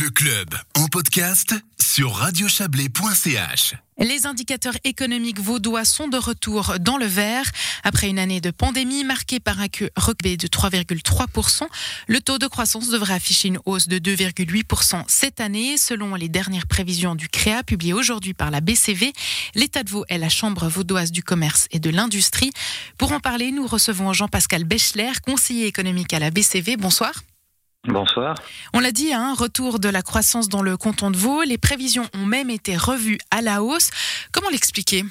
Le club en podcast sur radiochablais.ch. Les indicateurs économiques vaudois sont de retour dans le vert. Après une année de pandémie marquée par un recbé de 3,3%, le taux de croissance devrait afficher une hausse de 2,8% cette année. Selon les dernières prévisions du CREA publiées aujourd'hui par la BCV, l'État de Vaud est la Chambre vaudoise du commerce et de l'industrie. Pour en parler, nous recevons Jean-Pascal Bechler, conseiller économique à la BCV. Bonsoir. Bonsoir. On l'a dit, un hein, retour de la croissance dans le canton de Vaud. Les prévisions ont même été revues à la hausse. Comment l'expliquer?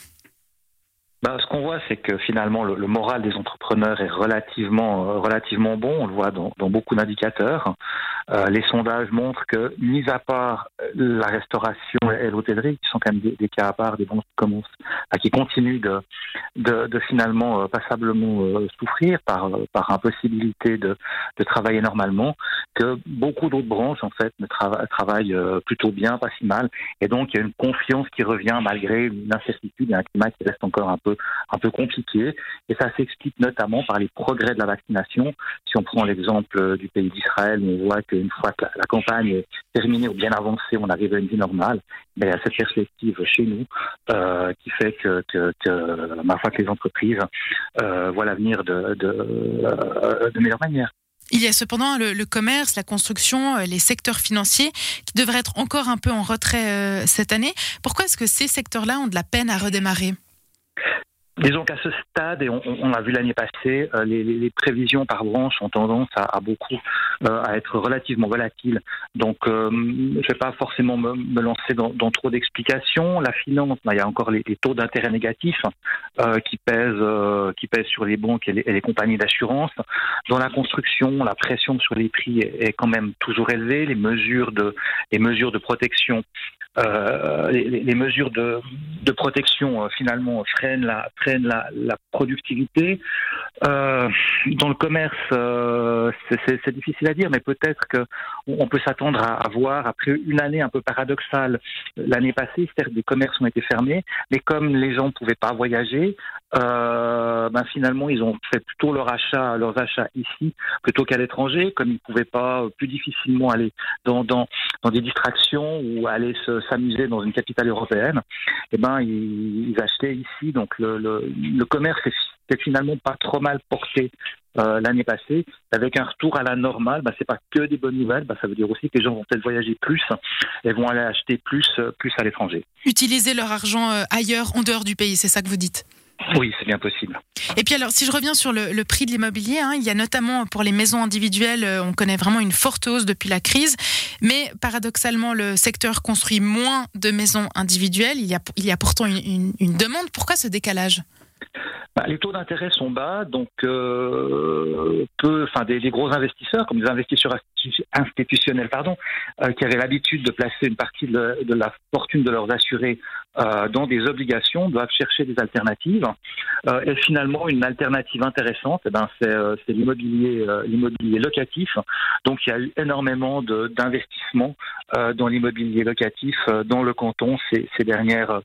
Bah, ce qu'on voit, c'est que finalement, le, moral des entrepreneurs est relativement, euh, relativement bon. On le voit dans, dans beaucoup d'indicateurs. Euh, les sondages montrent que, mis à part la restauration et l'hôtellerie, qui sont quand même des, cas à part, des bons qui commencent, qui continuent de, de, de finalement euh, passablement euh, souffrir par, par impossibilité de, de travailler normalement, que beaucoup d'autres branches, en fait, ne travaillent plutôt bien, pas si mal. Et donc, il y a une confiance qui revient malgré une incertitude et un climat qui reste encore un peu un peu compliqué. Et ça s'explique notamment par les progrès de la vaccination. Si on prend l'exemple du pays d'Israël, on voit qu'une fois que la, campagne est terminée ou bien avancée, on arrive à une vie normale. Mais il y a cette perspective chez nous euh, qui fait que, ma foi, que les entreprises euh, voient l'avenir euh, de meilleure manière. Il y a cependant le, commerce, la construction, les secteurs financiers qui devraient être encore un peu en retrait cette année. Pourquoi est-ce que ces secteurs-là ont de la peine à redémarrer? Disons qu'à ce stade, et on, on l'a vu l'année passée, euh, les, les, prévisions par branche ont tendance à, à beaucoup euh, à être relativement volatiles. Donc, euh, je ne vais pas forcément me, me lancer dans, dans trop d'explications. La finance, bah, il y a encore les, les taux d'intérêt négatifs qui pèsent qui pèsent sur les banques et les, et les compagnies d'assurance. Dans la construction, la pression sur les prix est, est, quand même toujours élevée. Les mesures de les mesures de protection les, les, mesures de, de protection finalement freinent la la, la productivité. Euh, dans le commerce, euh, c'est difficile à dire, mais peut-être qu'on peut s'attendre à, voir, après une année un peu paradoxale, l'année passée, certes, des commerces ont été fermés, mais comme les gens ne pouvaient pas voyager, euh, ben finalement, ils ont fait plutôt leur achat, leurs achats ici plutôt qu'à l'étranger, comme ils ne pouvaient pas plus difficilement aller dans, dans, dans des distractions ou aller s'amuser dans une capitale européenne. Et eh ben, ils, ils achetaient ici, donc le, le le, commerce est, finalement pas trop mal porté euh, l'année passée, avec un retour à la normale, bah, c'est pas que des bonnes nouvelles, bah, ça veut dire aussi que les gens vont peut-être voyager plus et vont aller acheter plus, euh, plus à l'étranger. Utiliser leur argent euh, ailleurs, en dehors du pays, c'est ça que vous dites? Oui, c'est bien possible. Et puis alors, si je reviens sur le, prix de l'immobilier, hein, il y a notamment pour les maisons individuelles, on connaît vraiment une forte hausse depuis la crise, mais paradoxalement, le secteur construit moins de maisons individuelles. Il y a, il y a pourtant une, demande. Pourquoi ce décalage? Bah, les taux d'intérêt sont bas, donc euh, peu, enfin des, gros investisseurs, comme des investisseurs institutionnels, pardon, euh, qui avaient l'habitude de placer une partie de, de, la fortune de leurs assurés euh, dans des obligations doivent chercher des alternatives. Euh, et finalement, une alternative intéressante, eh ben, c'est euh, l'immobilier l'immobilier locatif. Donc, il y a eu énormément d'investissements dans l'immobilier locatif dans le canton ces, dernières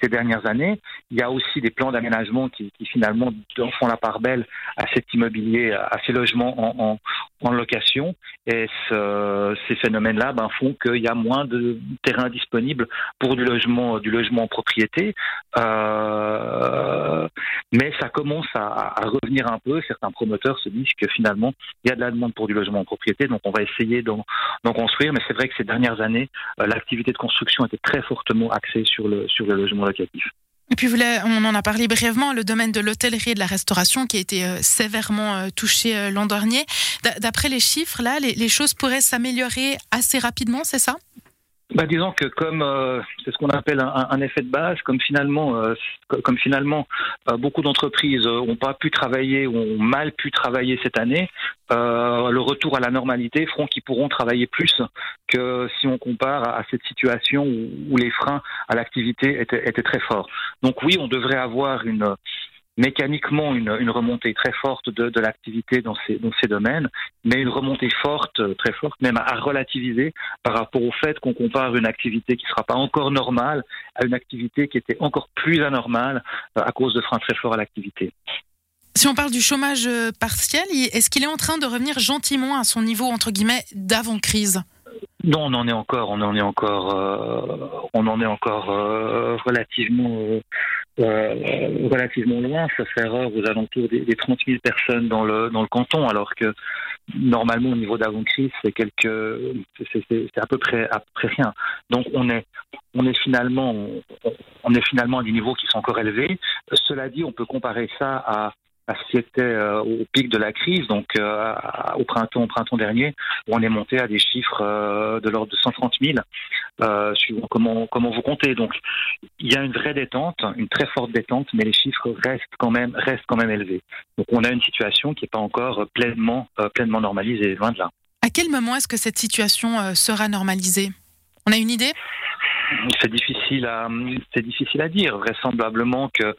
ces dernières années. Il y a aussi des plans d'aménagement qui, finalement font la part belle à cet immobilier, à ces logements en, location. Et ce, ces phénomènes-là ben, font qu'il y a moins de terrain disponible pour du logement, du logement en propriété. Euh, mais ça commence à, revenir un peu. Certains promoteurs se disent que finalement, il y a de la demande pour du logement en propriété, donc on va essayer d'en construire. Mais c'est vrai que ces dernières années, euh, l'activité de construction était très fortement axée sur le, sur le logement locatif. Et puis, on en a parlé brièvement, le domaine de l'hôtellerie et de la restauration qui a été euh, sévèrement touché l'an dernier. D'après les chiffres, là, les, choses pourraient s'améliorer assez rapidement, c'est ça? Bah, disons que comme c'est ce qu'on appelle un, effet de base, comme finalement, comme finalement beaucoup d'entreprises n'ont pas pu travailler ou ont mal pu travailler cette année, le retour à la normalité feront qu'ils pourront travailler plus que si on compare à, cette situation où, les freins à l'activité étaient, étaient, très forts. Donc oui, on devrait avoir une mécaniquement une, une remontée très forte de, de l'activité dans ces, dans ces domaines, mais une remontée forte, très forte, même à, relativiser par rapport au fait qu'on compare une activité qui ne sera pas encore normale à une activité qui était encore plus anormale euh, à cause de freins très forts à l'activité. Si on parle du chômage euh, partiel, est-ce qu'il est en train de revenir gentiment à son niveau, entre guillemets, d'avant-crise? Non, on en est encore, on en est encore, euh, on en est encore euh, relativement, euh, relativement loin. Ça fait erreur aux alentours des, des 30 000 personnes dans le dans le canton, alors que normalement au niveau d'avant-crise, c'est quelques, c'est à peu près à peu près rien. Donc on est on est finalement on est finalement à des niveaux qui sont encore élevés. Cela dit, on peut comparer ça à à ce qui était euh, au pic de la crise, donc euh, au printemps, au printemps dernier, où on est monté à des chiffres euh, de l'ordre de 130 000, suivant comment comment vous comptez. Donc il y a une vraie détente, une très forte détente, mais les chiffres restent quand même restent quand même élevés. Donc on a une situation qui n'est pas encore pleinement pleinement normalisée, loin de là. À quel moment est-ce que cette situation sera normalisée? On a une idée? C'est difficile à c'est difficile à dire. Vraisemblablement que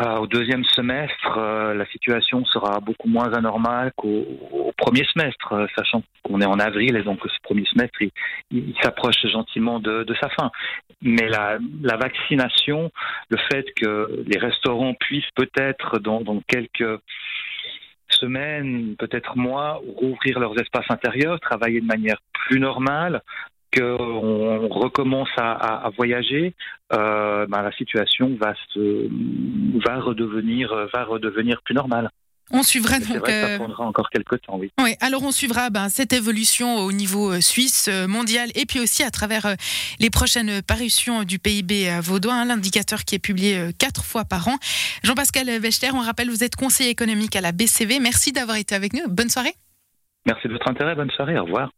euh, au deuxième semestre, euh, la situation sera beaucoup moins anormale qu'au premier semestre, euh, sachant qu'on est en avril et donc ce premier semestre, il, s'approche gentiment de, sa fin. Mais la, vaccination, le fait que les restaurants puissent peut-être dans, quelques semaines, peut-être mois, rouvrir leurs espaces intérieurs, travailler de manière plus normale, qu'on recommence à, voyager, euh, bah, la situation va se va redevenir va redevenir plus normale. On suivra donc. Vrai ça euh, prendra encore quelques temps, oui. Oui, alors on suivra ben, cette évolution au niveau euh, suisse, mondial, et puis aussi à travers les prochaines parutions du PIB vaudois, hein, l'indicateur qui est publié quatre fois par an. Jean-Pascal Wechter, on rappelle, vous êtes conseiller économique à la BCV. Merci d'avoir été avec nous. Bonne soirée. Merci de votre intérêt. Bonne soirée. Au revoir.